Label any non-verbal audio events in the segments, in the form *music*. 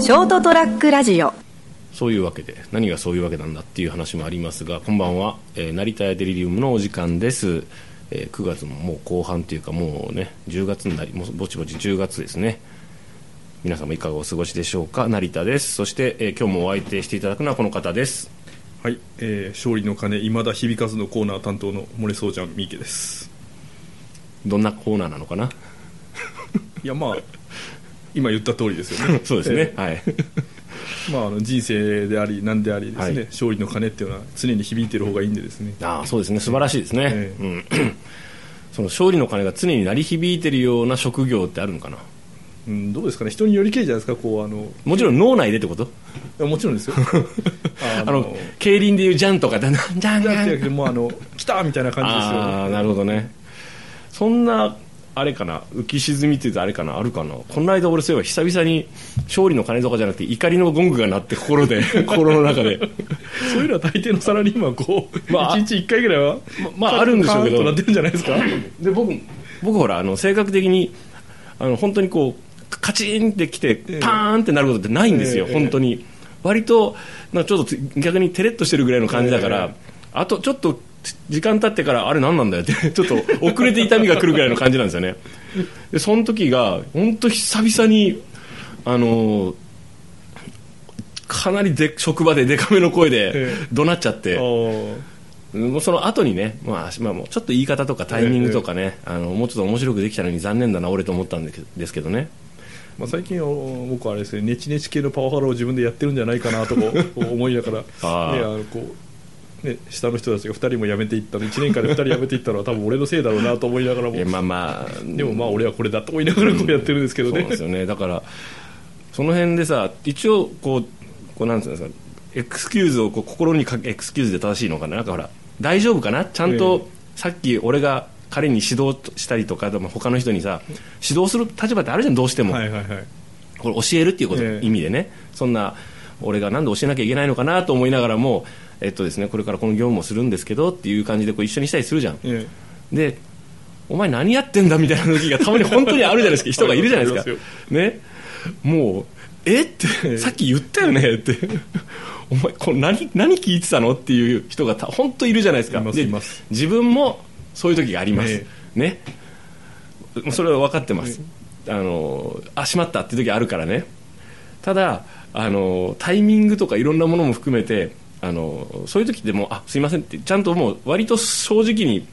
ショートトラックラジオ。そういうわけで何がそういうわけなんだっていう話もありますがこんばんは、えー成田屋デリリウムのお時間です、えー9月ももう後半というかもうね10月になりもうぼちぼち10月ですね。皆様いかがお過ごしでしょうか？成田です。そして、えー今日もお相手していただくのはこの方です。はい、えー勝利の鐘今田響かずのコーナー担当の漏れそうちゃん三池です。どんなコーナーなのかな？いやまあ今言った通りですよね。*laughs* そうですね、はい。え *laughs* ーまああの人生であり何でありですね、はい。勝利の鐘っていうのは常に響いてる方がいいんでですね。ああそうですね。素晴らしいですね、えうん。*coughs* その勝利の鐘が常に鳴り響いてるような職業ってあるのかな？うん、どうですかね。人によりけりじゃないですかこうあのもちろん脳内でってこと？もちろんですよ。あ *laughs* あの競輪でいうジャンとかでジャンジャン。だってもうあの来たみたいな感じですよああなるほどね。そんなあれかな浮き沈みって言うとあれかなあるかな。この間俺そういえば久々に勝利の鐘とかじゃなくて怒りのゴングが鳴って心で *laughs* 心の中で。そういうのは大抵のサラリーマンはこう、まあ一日一回ぐらいはまああるんでしょうけど。なってるんじゃないですか？で僕僕ほらあの性格的にあの本当にこうカチンってきてえパーンってなることってないんですよ、ええ。本当に。割となんかちょっと逆にテレッとしてるぐらいの感じだから、え。あとちょっと時間経ってからあれ何なんだよって *laughs* ちょっと遅れて痛みが来るぐらいの感じなんですよね。でその時が本当久々にあのかなりで職場ででかめの声でえ怒鳴っちゃって、あー。もうその後にね、まあ、まあ、もうちょっと言い方とかタイミングとかね、あのもうちょっと面白くできたのに残念だな俺と思ったんですけどですけどね。まあ、最近お僕はあれですねネチネチ系のパワハラを自分でやってるんじゃないかなと思いながら *laughs* ね、あのこうね、下の人たちが2人も辞めていったの1年間で2人辞めていったのは多分俺のせいだろうなと思いながらも。まあまあ。でもまあ俺はこれだと思いながらこうやってるんですけどね。そうなんですよね。だからその辺でさ一応こうこうなんですかエクスキューズをこう心にかけエクスキューズで正しいのかな。なんかほら大丈夫かな。ちゃんと、さっき俺が彼に指導したりとかでも他の人にさ指導する立場ってあるじゃんどうしても、はいはいはい。これ教えるっていうこと、ええ。意味でね。そんな俺がなんで教えなきゃいけないのかなと思いながらも、えっとですね、これからこの業務をするんですけどっていう感じでこう一緒にしたりするじゃん。えでお前何やってんだみたいな時がたまに本当にあるじゃないですか。*laughs* 人がいるじゃないですか。ね。もうえ？ってさっき言ったよね？って。*laughs* お前これ何何聞いてたのっていう人がた本当いるじゃないですか。自分もそういう時があります、えね。もうそれは分かってます、あのあしまったっていう時あるからね。ただあのタイミングとかいろんなものも含めてあのそういう時でもあすいませんってちゃんともう割と正直に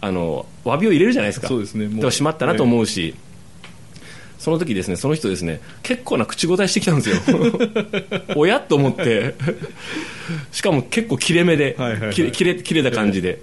あの詫びを入れるじゃないですか。そうですね。もうしまったなと思うし、その時ですねその人ですね結構な口答えしてきたんですよ。*laughs* おやと思って。しかも結構切れ目で、はいはいはい。切れ切れ切れた感じで、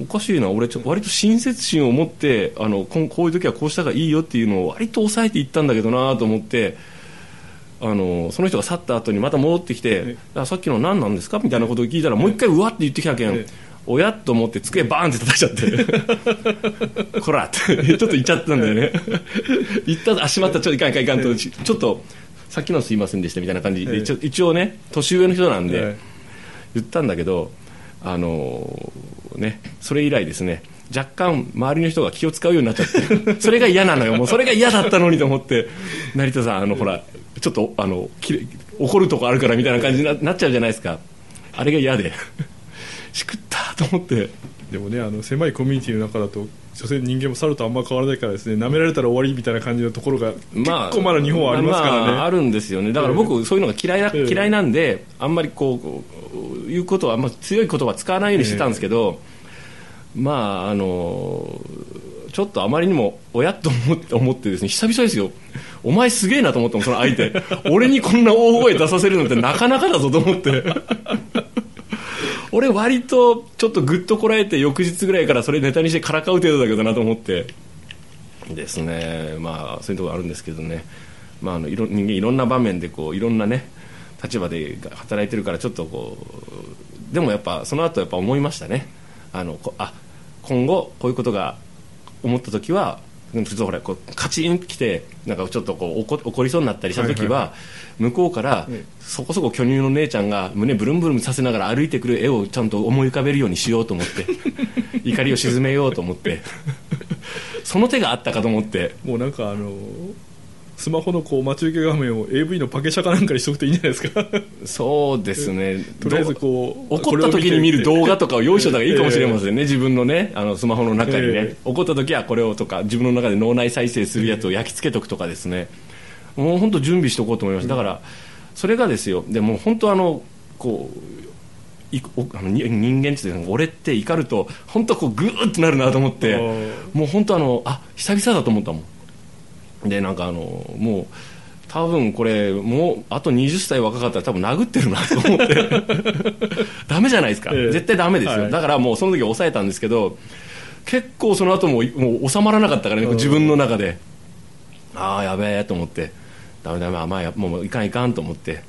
おかしいな俺ちょっと割と親切心を持ってあのこういう時はこうした方がいいよっていうのを割と抑えていったんだけどなと思ってあのその人が去った後にまた戻ってきてえ「あさっきの何なんですか?」みたいなことを聞いたらもう一回うわって言ってきたけん、えおやと思って机バーンって叩いちゃって。*laughs* こらって。ちょっと言っちゃったんだよね。言ったあしまったちょっといかんいかんいかんと。ちちょっとさっきのすいませんでしたみたいな感じで、ええ。一応ね年上の人なんで、え言ったんだけどあのーねそれ以来ですね若干周りの人が気を使うようになっちゃって。それが嫌なのよ。もうそれが嫌だったのにと思って成田さんあのほらちょっとあのきれ怒るとこあるからみたいな感じにななっちゃうじゃないですか。あれが嫌で。*laughs* しくったと思って。でもねあの狭いコミュニティの中だと所詮人間も猿とあんま変わらないからですね舐められたら終わりみたいな感じのところが、結構まだ日本はありますからね、まああるんですよね。だから僕そういうのが嫌いな、ええ。嫌いなんであんまりこういうことはあんま強い言葉使わないようにしてたんですけど、まああのちょっとあまりにも親と思って思ってですね久々ですよ。お前すげえなと思ったもんその相手。俺にこんな大声出させるのってなかなかだぞと思って。*laughs* 俺割とちょっとグッとこらえて翌日ぐらいからそれネタにしてからかう程度だけどなと思って。ですね。まあそういうところあるんですけどね、まあ、あのいろ人間いろんな場面でこういろんなね立場で働いてるからちょっとこうでもやっぱその後やっぱ思いましたね。あのこあ今後こういうことが思った時はうんちょっとほらこうカチンときてなんかちょっとこう怒怒りそうになったりした時は,、向こうからええそこそこ巨乳の姉ちゃんが胸ブルンブルンさせながら歩いてくる絵をちゃんと思い浮かべるようにしようと思って *laughs* 怒りを鎮めようと思ってその手があったかと思って。もうなんかあのスマホのこう待ち受け画面を AV のパケシャかなんかにしとくといいんじゃないですか。そうですね。*laughs* とりあえずこう怒った時に見る動画とかを用意しといた方がいいかもしれませんね、えー、自分のねあのスマホの中にね、えー、怒った時はこれをとか自分の中で脳内再生するやつを焼き付けとくとかですね、もう本当準備しておこうと思いましただからそれがですよ。でも本当あのこういおあの人間って俺って怒ると本当こうグーってなるなと思って。もう本当あのあ久々だと思ったもんでなんかあのもう多分これもうあと20歳若かったら多分殴ってるなと思って。*laughs* ダメじゃないですか、えー、絶対ダメですよ、はい、だからもうその時抑えたんですけど結構その後ももう収まらなかったからね自分の中で。ああやべえと思って。ダメダメ甘いもういかんいかんと思って。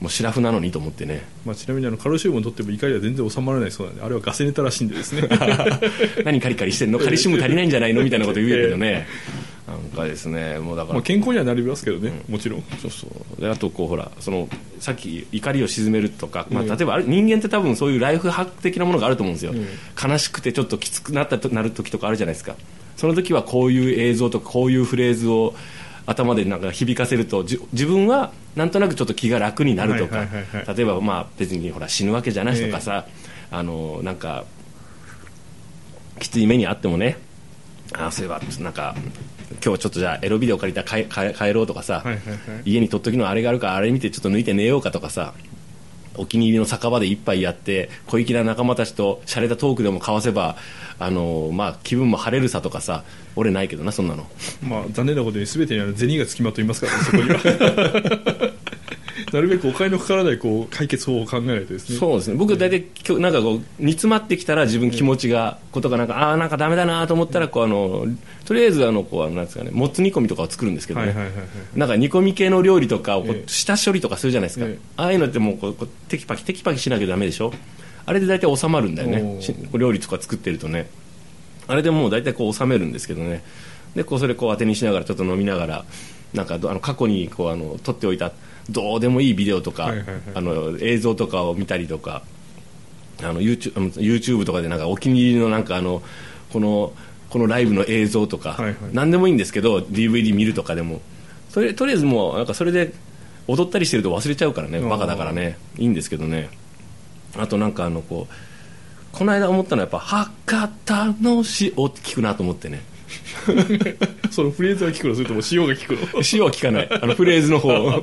もうシラフなのにと思ってね、まあ、ちなみにあのカルシウムを取っても怒りは全然収まらないそうなんであれはガセネタらしいんでですね。*laughs* 何カリカリしてんの？カルシウム足りないんじゃないの？みたいなこと言うけどね、えー、なんかですねもうだから、まあ、健康にはなりますけどね、うん、もちろん。そうそう。であとこうほらそのさっき怒りを鎮めるとか、まあ、例えば人間って多分そういうライフハック的なものがあると思うんですよ、うん、悲しくてちょっときつくなったとなる時とかあるじゃないですか。その時はこういう映像とかこういうフレーズを頭でなんか響かせると自分はなんとなくちょっと気が楽になるとか、例えばまあ別にほら死ぬわけじゃないとかさ、えー、あのなんかきつい目にあってもねあそういえばなんか今日ちょっとじゃあエロビデオ借りたら帰帰ろうとかさ、はいはいはい、家に撮っときのあれがあるからあれ見てちょっと抜いて寝ようかとかさお気に入りの酒場で一杯やって小粋な仲間たちと洒落たトークでも交わせばあの、まあ、気分も晴れるさとかさ俺ないけどなそんなの、まあ、残念なことに全てにある銭がつきまといますから、ね、そこには *laughs* なるべくお金のかからないこう解決法を考えないとですね。そうですね。僕大体今日なんかこう煮詰まってきたら自分気持ちがことがなんかああなんかダメだなと思ったらこうあのとりあえずあのこうなんですかねもつ煮込みとかを作るんですけどね、なんか煮込み系の料理とかをこう下処理とかするじゃないですか、ああいうのってもうこうテキパキテキパキしなきゃダメでしょ。あれで大体収まるんだよね。料理とか作ってるとね。あれでもう大体こう収めるんですけどねでこうそれこう当てにしながらちょっと飲みながらなんかあの過去にこうあの撮っておいたどうでもいいビデオとか、はいはいはい、あの映像とかを見たりとかあの YouTube, YouTube とかでなんかお気に入りのなんかあのこのこのライブの映像とか、はいはい、何でもいいんですけど DVD 見るとかでも。それとりあえずもうなんかそれで踊ったりしてると忘れちゃうからねバカだからね。いいんですけどね。あとなんかあのこうこの間思ったのはやっぱ「博多の詩」を聞くなと思ってね *laughs* そのフレーズが聞くの？それとも塩が聞くの？*laughs* 塩は聞かない。あのフレーズの方。*laughs*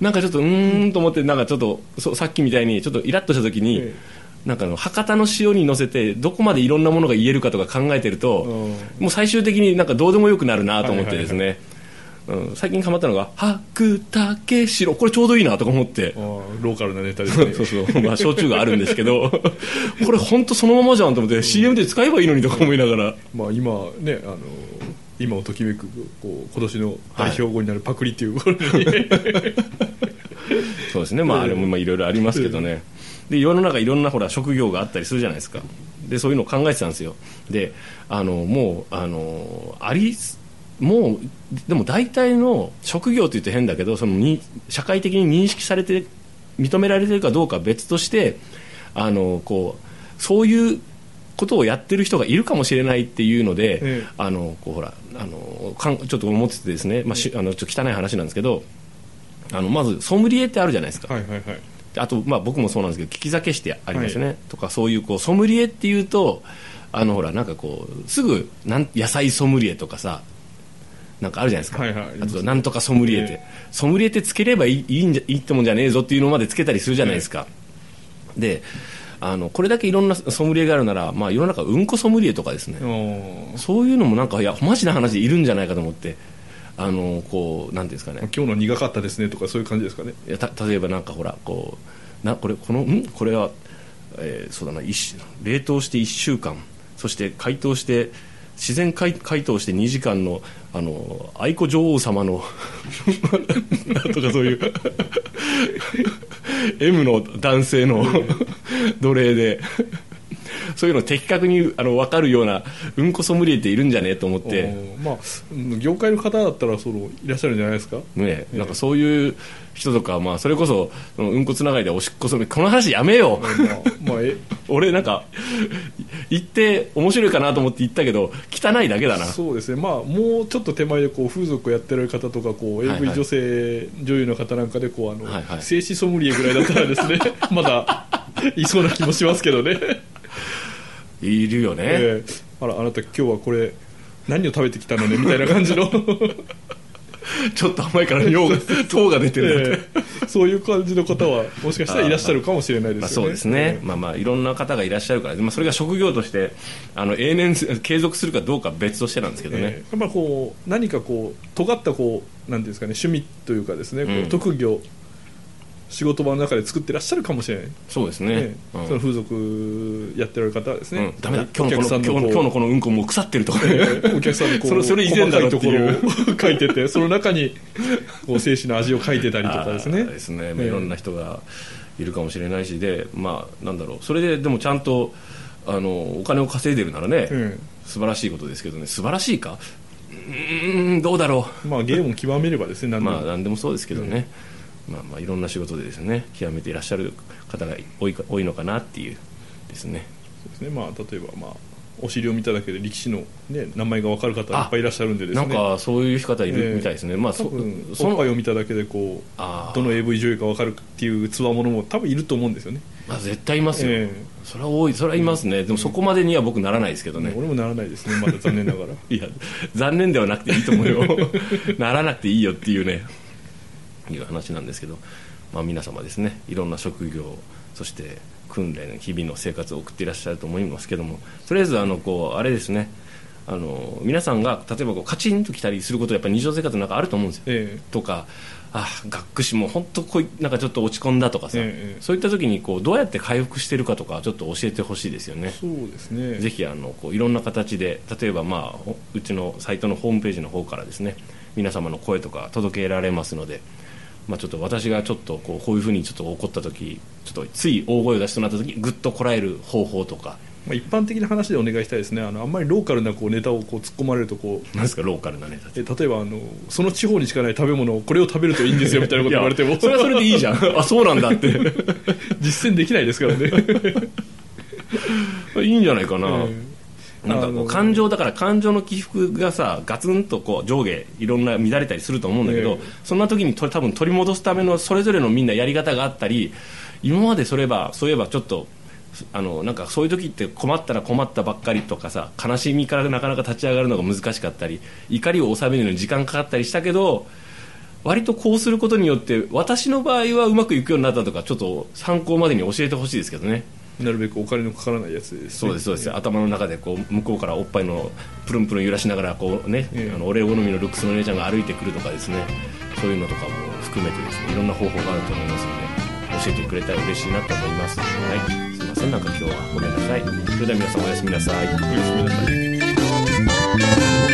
なんかちょっとうーんと思ってなんかちょっとそさっきみたいにちょっとイラッとした時に、ええ、なんかの博多の塩に乗せてどこまでいろんなものが言えるかとか考えてるともう最終的になんかどうでもよくなるなと思ってですね、うん、最近ハマったのが「白竹城」これちょうどいいなとか思って。ローカルなネタですね。*laughs* そうそう、まあ、焼酎があるんですけど *laughs* これ本当そのままじゃんと思って CM で使えばいいのにとか思いながら。まあ今ねあの今をときめくこう今年の代表語になるパクリっていう、はい、そうですね。まああれもいろいろありますけどね。で世の中いろんなほら職業があったりするじゃないですかでそういうのを考え。てたんですよであのもうあのありもうでも大体の職業といって変だけどそのに社会的に認識されて認められてるかどうかは別としてあのこうそういうことをやってる人がいるかもしれないっていうので、ええ、あのこうほらあのかんちょっと思っててですね、まあ、しあのちょっと汚い話なんですけどあのまずソムリエってあるじゃないですか。はいはいはい。あと、まあ、僕もそうなんですけど利き酒してありますよね、はい、とかそういうこうソムリエっていうとあのほらなんかこうすぐなん野菜ソムリエとかさなんかあるじゃないですか、はいはい、あとなんとかソムリエって、ソムリエってつければいいいいんじゃいいってもんじゃねえぞっていうのまでつけたりするじゃないですか、であのこれだけいろんなソムリエがあるなら、まあ、世の中うんこソムリエとかですね。そういうのもなんかいやマジな話でいるんじゃないかと思って。あのこうなんですかね。今日の苦かったですねとかそういう感じですかね。いやた例えばなんかほらこうなこれこのん？これは、えー、そうだな冷凍して1週間。そして解凍して自然解解凍して2時間のあの愛子女王様のとかそういう M の男性の奴隷でそういうの的確にあの分かるようなうんこソムリエっているんじゃねえと思って。まあ業界の方だったらそのいらっしゃるんじゃないですか？ねなんかそういう人とか、まあ、それこそうんこつながりでおしっこソムリエこの話やめよう、まあまあ、俺なんか行って面白いかなと思って行ったけど汚いだけだな。そうですね。まあもうちょっと手前でこう風俗をやってる方とかこう AV 女性、女優の方なんかでこうあの、はいはい、静止ソムリエぐらいだったらですね *laughs* まだいそうな気もしますけどね。いるよね、えー、あらあなた今日はこれ何を食べてきたのねみたいな感じの *laughs* ちょっと甘いから尿が *laughs* 糖が出てる、えー、そういう感じの方はもしかしたらいらっしゃるかもしれないですよね、まあ、そうですね、まあまあいろんな方がいらっしゃるから、まあ、それが職業としてあの永年継続するかどうか別としてなんですけどね、えー、やっぱこう何かこう尖ったこうなんですかね趣味というかですね、こう特技を仕事場の中で作ってらっしゃるかもしれない。そうですね、ね。うん、その風俗やってる方はですね、うん、ダメだ。今日のこの今日のこのうんこもう腐ってるとか、ね、お客さんのこうそれ以前だろところを *laughs* 書いててその中にこう精子の味を書いてたりとかですね。ですね、いろんな人がいるかもしれないし。でまあなんだろう。それででもちゃんとあのお金を稼いでるならね、うん、素晴らしいことですけどね。素晴らしいか？うんどうだろう。まあ芸も極めればですね何でも,、まあ、何でもそうですけどね、うんまあ、まあいろんな仕事でですね極めていらっしゃる方が多い多いのかなっていうですね。そうですね。まあ例えばまあお尻を見ただけで力士の、ね、名前が分かる方いっぱいいらっしゃるんでですね。なんかそういう方いるみたいですね、えー、まあ多分そのおっを見ただけでこうどの AV 女優か分かるっていうつわものも多分いると思うんですよね、まあ、絶対いますよ、えー、それは多いそれはいますね、うん、でもそこまでには僕ならないですけどね、俺もならないですね。まだ残念ながら。*laughs* いや残念ではなくていいと思うよ。*laughs* ならなくていいよっていうねいう話なんですけどまあ、皆様ですねいろんな職業そして訓練日々の生活を送っていらっしゃると思いますけどもとりあえずあのこうあれですねあの皆さんが例えばこうカチンときたりすることやっぱり日常生活の中あると思うんですよ、ええ、とかあ学士も本当こいなんかちょっと落ち込んだとかさ、え、そういった時にこうどうやって回復してるかとかちょっと教えてほしいですよね。そうですね。ぜひあのこういろんな形で例えば、まあ、うちのサイトのホームページの方からですね皆様の声とか届けられますのでまあ、ちょっと私がちょっとこうこういうふうにちょっと怒った時ちょっとつい大声を出しそうになった時ぐっとこらえる方法とか。まあ、一般的な話でお願いしたいですね。あのあんまりローカルなこうネタをこう突っ込まれるとこうなんですか？ローカルなネタ。え例えばあのその地方にしかない食べ物をこれを食べるといいんですよみたいなこと言われても。それはそれでいいじゃん。*laughs* あそうなんだって。*laughs* 実践できないですからね。*laughs* いいんじゃないかな、えーなんかこう感情だから感情の起伏がさガツンとこう上下いろんな乱れたりすると思うんだけど、そんな時に多分取り戻すためのそれぞれのみんなやり方があったり今までそればそういえばちょっとあのなんかそういう時って困ったら困ったばっかりとかさ悲しみからなかなか立ち上がるのが難しかったり怒りを収めるのに時間かかったりしたけど割とこうすることによって私の場合はうまくいくようになったとかちょっと参考までに教えてほしいですけどね。なるべくお金のかからないやつです、ね、そうですそうです。頭の中でこう向こうからおっぱいのプルンプルン揺らしながらこうね、えー、あの俺好みのルックスの姉ちゃんが歩いてくるとかですね。そういうのとかも含めてですねいろんな方法があると思いますので教えてくれたら嬉しいなと思います。はい。すいませんなんか今日はごめんなさい。それでは皆さんおやすみなさい。おやすみなさい